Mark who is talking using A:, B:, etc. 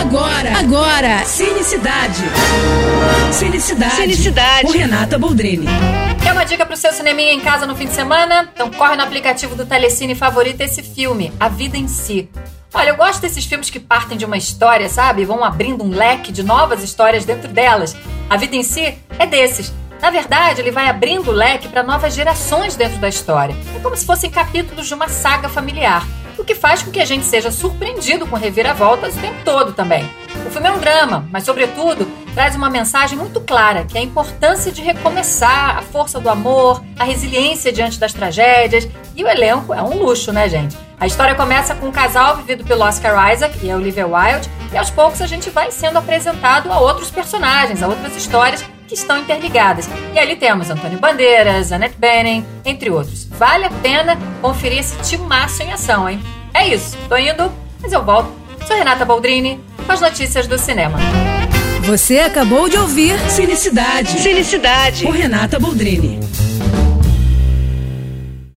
A: Agora, agora, Cinecidade. Cinecidade.
B: Cinecidade.
A: Com Renata Boldrini.
C: Quer uma dica pro seu cineminha em casa no fim de semana? Então corre no aplicativo do Telecine favorita esse filme, A Vida em Si. Olha, eu gosto desses filmes que partem de uma história, sabe? E vão abrindo um leque de novas histórias dentro delas. A Vida em Si é desses. Na verdade, ele vai abrindo o leque para novas gerações dentro da história. É como se fossem capítulos de uma saga familiar, que faz com que a gente seja surpreendido com reviravoltas o tempo todo também. O filme é um drama, mas, sobretudo, traz uma mensagem muito clara, que é a importância de recomeçar, a força do amor, a resiliência diante das tragédias. E o elenco é um luxo, né, gente? A história começa com um casal vivido pelo Oscar Isaac e a Olivia Wilde, e aos poucos a gente vai sendo apresentado a outros personagens, a outras histórias que estão interligadas. E ali temos Antônio Bandeiras, Annette Bening, entre outros. Vale a pena conferir esse timaço em ação, hein? É isso, tô indo, mas eu volto. Sou Renata Boldrini, com as notícias do cinema.
A: Você acabou de ouvir Cinecidade.
B: Cinecidade.
A: Com Renata Boldrini.